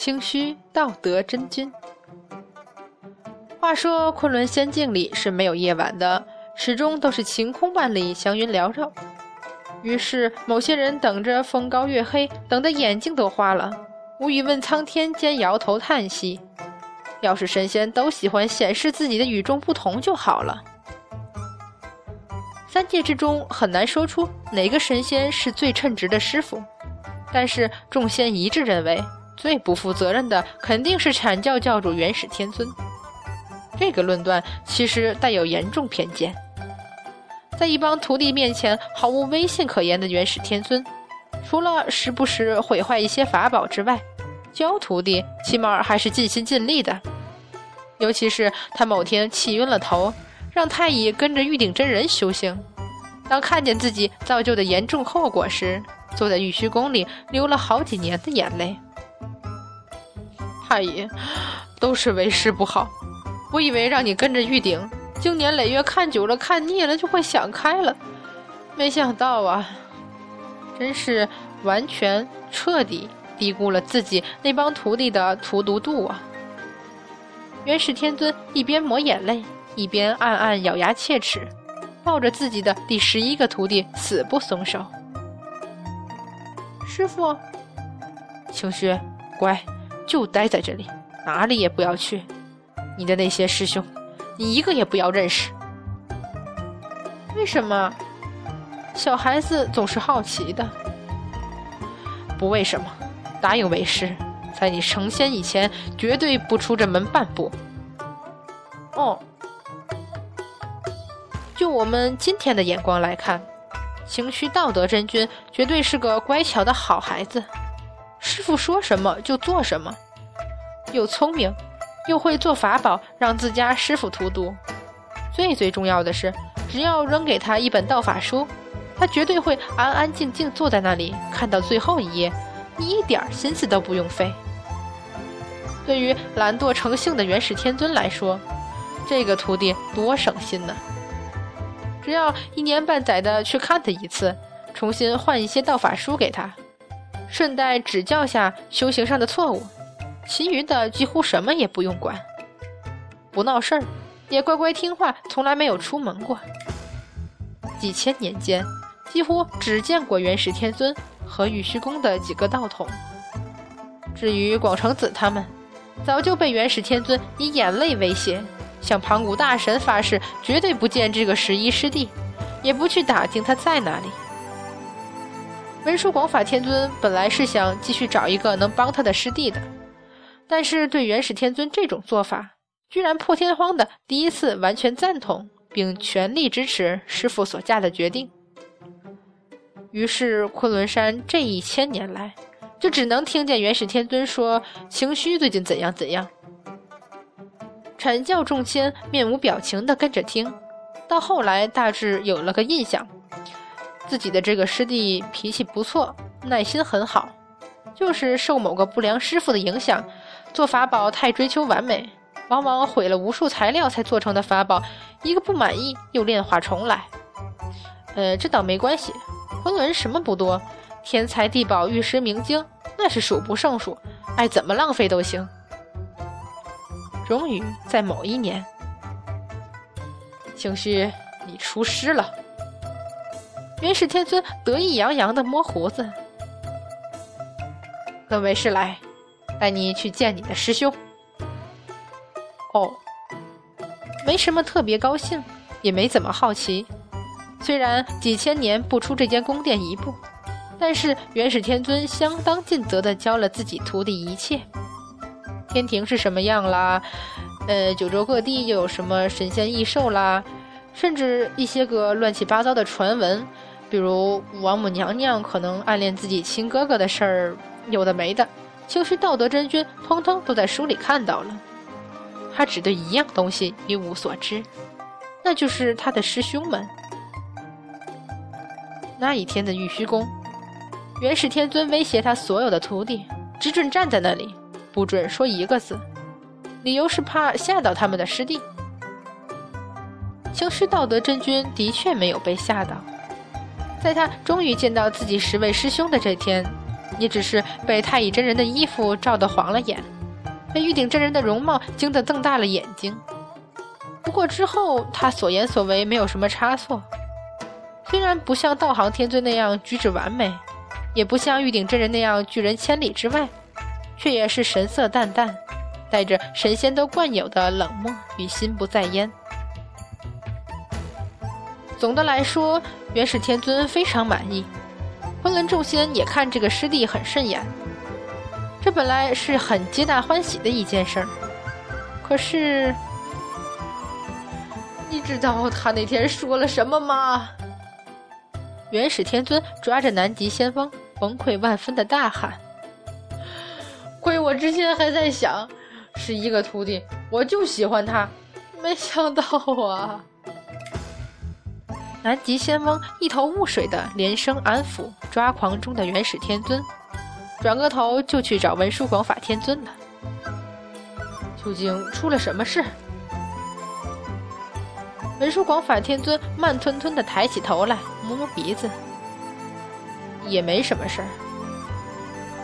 清虚道德真君。话说昆仑仙境里是没有夜晚的，始终都是晴空万里，祥云缭绕。于是某些人等着风高月黑，等得眼睛都花了，无语问苍天，兼摇头叹息。要是神仙都喜欢显示自己的与众不同就好了。三界之中很难说出哪个神仙是最称职的师傅，但是众仙一致认为最不负责任的肯定是阐教教主元始天尊。这个论断其实带有严重偏见。在一帮徒弟面前毫无威信可言的元始天尊，除了时不时毁坏一些法宝之外，教徒弟起码还是尽心尽力的。尤其是他某天气晕了头，让太乙跟着玉鼎真人修行。当看见自己造就的严重后果时，坐在玉虚宫里流了好几年的眼泪。太爷，都是为师不好。我以为让你跟着玉鼎，经年累月看久了、看腻了，就会想开了。没想到啊，真是完全彻底低估了自己那帮徒弟的荼毒度啊！元始天尊一边抹眼泪，一边暗暗咬牙切齿，抱着自己的第十一个徒弟死不松手。师傅，清虚，乖，就待在这里，哪里也不要去。你的那些师兄，你一个也不要认识。为什么？小孩子总是好奇的。不为什么，答应为师，在你成仙以前，绝对不出这门半步。哦，就我们今天的眼光来看，清虚道德真君绝对是个乖巧的好孩子，师傅说什么就做什么，又聪明。又会做法宝，让自家师傅荼毒。最最重要的是，只要扔给他一本道法书，他绝对会安安静静坐在那里，看到最后一页，你一点心思都不用费。对于懒惰成性的元始天尊来说，这个徒弟多省心呢！只要一年半载的去看他一次，重新换一些道法书给他，顺带指教下修行上的错误。其余的几乎什么也不用管，不闹事儿，也乖乖听话，从来没有出门过。几千年间，几乎只见过元始天尊和玉虚宫的几个道统。至于广成子他们，早就被元始天尊以眼泪威胁，向盘古大神发誓，绝对不见这个十一师弟，也不去打听他在哪里。文殊广法天尊本来是想继续找一个能帮他的师弟的。但是对元始天尊这种做法，居然破天荒的第一次完全赞同，并全力支持师傅所下的决定。于是昆仑山这一千年来，就只能听见元始天尊说清虚最近怎样怎样。阐教众仙面无表情的跟着听，到后来大致有了个印象，自己的这个师弟脾气不错，耐心很好，就是受某个不良师傅的影响。做法宝太追求完美，往往毁了无数材料才做成的法宝，一个不满意又炼化重来。呃，这倒没关系，昆仑什么不多，天才地宝、玉石明晶那是数不胜数，爱怎么浪费都行。终于在某一年，清虚，你出师了。元始天尊得意洋洋地摸胡子，跟为师来。带你去见你的师兄。哦，没什么特别高兴，也没怎么好奇。虽然几千年不出这间宫殿一步，但是元始天尊相当尽责地教了自己徒弟一切。天庭是什么样啦？呃，九州各地又有什么神仙异兽啦？甚至一些个乱七八糟的传闻，比如王母娘娘可能暗恋自己亲哥哥的事儿，有的没的。清虚道德真君通通都在书里看到了，他只对一样东西一无所知，那就是他的师兄们。那一天的玉虚宫，元始天尊威胁他所有的徒弟，只准站在那里，不准说一个字，理由是怕吓到他们的师弟。清虚道德真君的确没有被吓到，在他终于见到自己十位师兄的这天。也只是被太乙真人的衣服照得晃了眼，被玉鼎真人的容貌惊得瞪大了眼睛。不过之后他所言所为没有什么差错，虽然不像道行天尊那样举止完美，也不像玉鼎真人那样拒人千里之外，却也是神色淡淡，带着神仙都惯有的冷漠与心不在焉。总的来说，元始天尊非常满意，昆仑众仙也看这个师弟很顺眼。这本来是很皆大欢喜的一件事儿，可是，你知道他那天说了什么吗？元始天尊抓着南极仙翁，崩溃万分的大喊：“亏我之前还在想，是一个徒弟，我就喜欢他，没想到啊！”南极仙翁一头雾水的连声安抚抓狂中的元始天尊，转个头就去找文殊广法天尊了。究竟出了什么事？文殊广法天尊慢吞吞的抬起头来，摸摸鼻子，也没什么事儿。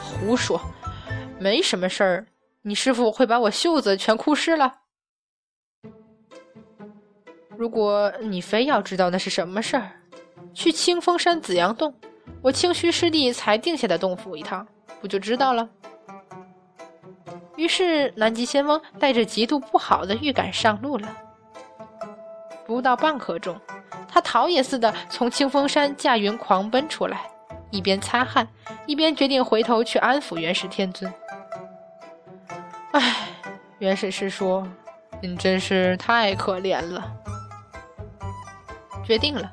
胡说，没什么事儿，你师傅会把我袖子全哭湿了。如果你非要知道那是什么事儿，去清风山紫阳洞，我清虚师弟才定下的洞府一趟，不就知道了？于是南极仙翁带着极度不好的预感上路了。不到半刻钟，他逃也似的从清风山驾云狂奔出来，一边擦汗，一边决定回头去安抚元始天尊。唉，元始师说：“你真是太可怜了。决定了，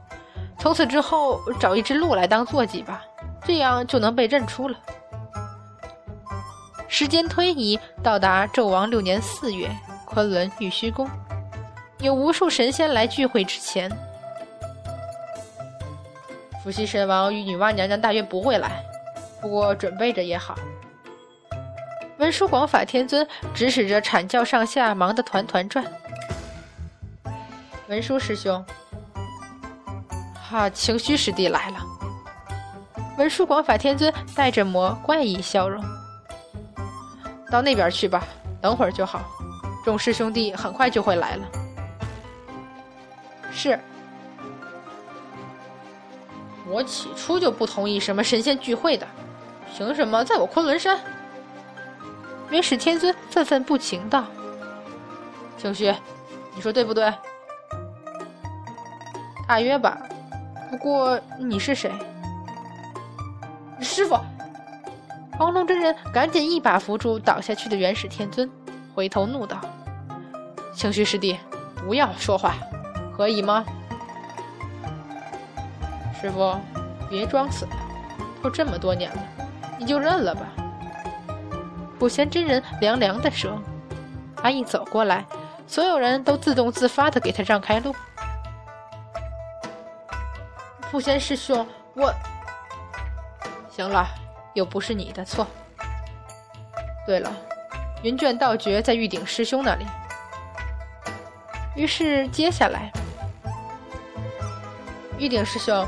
从此之后找一只鹿来当坐骑吧，这样就能被认出了。时间推移，到达纣王六年四月，昆仑玉虚宫，有无数神仙来聚会之前，伏羲神王与女娲娘娘大约不会来，不过准备着也好。文殊广法天尊指使着阐教上下，忙得团团转。文殊师兄。哈，清虚师弟来了。文殊广法天尊带着魔怪异笑容，到那边去吧，等会儿就好。众师兄弟很快就会来了。是。我起初就不同意什么神仙聚会的，凭什么在我昆仑山？元始天尊愤愤不平道：“清虚，你说对不对？”大约吧。不过你是谁，师傅？黄龙真人赶紧一把扶住倒下去的元始天尊，回头怒道：“清虚师弟，不要说话，可以吗？”师傅，别装死了，都这么多年了，你就认了吧。普贤真人凉凉的说。他一走过来，所有人都自动自发的给他让开路。傅仙师兄，我行了，又不是你的错。对了，云卷道诀在玉鼎师兄那里。于是接下来，玉鼎师兄，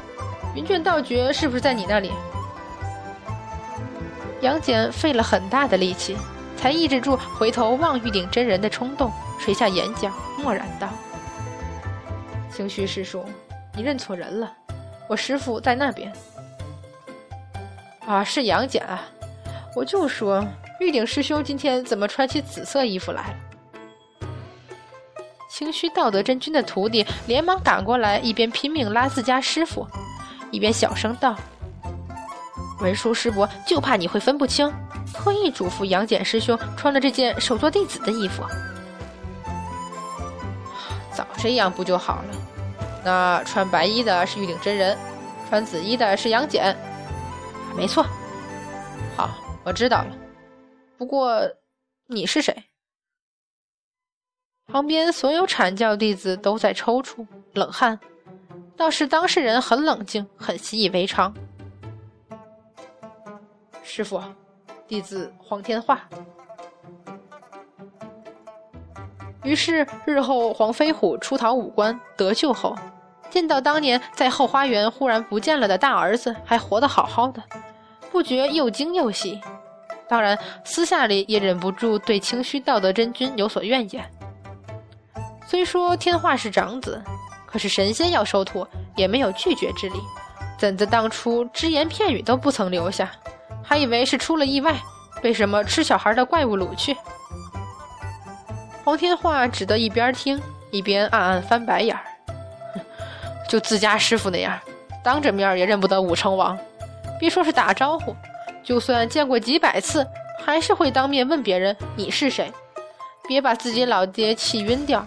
云卷道诀是不是在你那里？杨戬费了很大的力气，才抑制住回头望玉鼎真人的冲动，垂下眼角，默然道：“清虚师叔，你认错人了。”我师傅在那边啊，是杨戬啊！我就说玉鼎师兄今天怎么穿起紫色衣服来了？清虚道德真君的徒弟连忙赶过来，一边拼命拉自家师傅，一边小声道：“文殊师伯就怕你会分不清，特意嘱咐杨戬师兄穿了这件首座弟子的衣服。早这样不就好了？”那穿白衣的是玉鼎真人，穿紫衣的是杨戬，没错。好，我知道了。不过你是谁？旁边所有阐教弟子都在抽搐、冷汗，倒是当事人很冷静，很习以为常。师傅，弟子黄天化。于是，日后黄飞虎出逃武关得救后，见到当年在后花园忽然不见了的大儿子还活得好好的，不觉又惊又喜。当然，私下里也忍不住对清虚道德真君有所怨言。虽说天化是长子，可是神仙要收徒，也没有拒绝之理，怎的当初只言片语都不曾留下，还以为是出了意外，被什么吃小孩的怪物掳去。黄天化只得一边听一边暗暗翻白眼儿，就自家师傅那样，当着面也认不得武成王，别说是打招呼。就算见过几百次，还是会当面问别人你是谁，别把自己老爹气晕掉，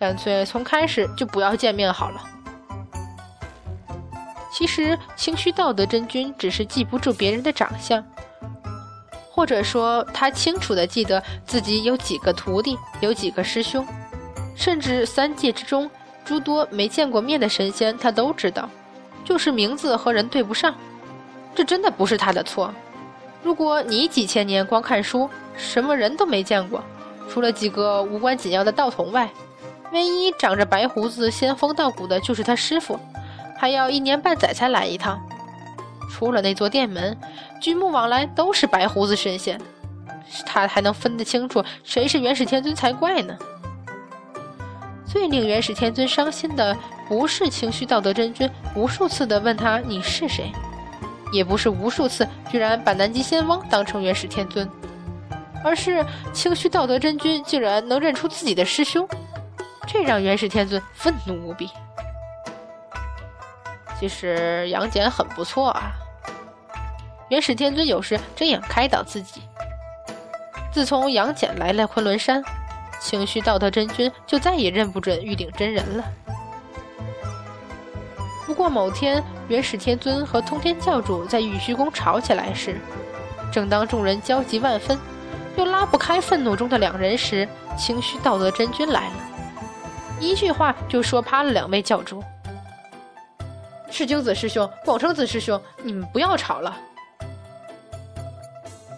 干脆从开始就不要见面好了。其实清虚道德真君只是记不住别人的长相，或者说他清楚的记得自己有几个徒弟，有几个师兄，甚至三界之中诸多没见过面的神仙他都知道，就是名字和人对不上，这真的不是他的错。如果你几千年光看书，什么人都没见过，除了几个无关紧要的道童外，唯一长着白胡子仙风道骨的就是他师傅，还要一年半载才来一趟。出了那座殿门，举目往来都是白胡子神仙，他还能分得清楚谁是元始天尊才怪呢。最令元始天尊伤心的，不是清虚道德真君无数次的问他你是谁。也不是无数次居然把南极仙翁当成元始天尊，而是清虚道德真君竟然能认出自己的师兄，这让元始天尊愤怒无比。其实杨戬很不错啊，元始天尊有时这样开导自己。自从杨戬来了昆仑山，清虚道德真君就再也认不准玉鼎真人了。不过某天，元始天尊和通天教主在玉虚宫吵起来时，正当众人焦急万分，又拉不开愤怒中的两人时，清虚道德真君来了，一句话就说趴了两位教主。赤精子师兄、广成子师兄，你们不要吵了。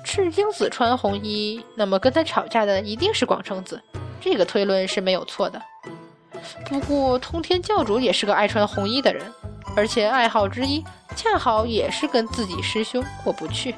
赤精子穿红衣，那么跟他吵架的一定是广成子，这个推论是没有错的。不过，通天教主也是个爱穿红衣的人，而且爱好之一恰好也是跟自己师兄过不去。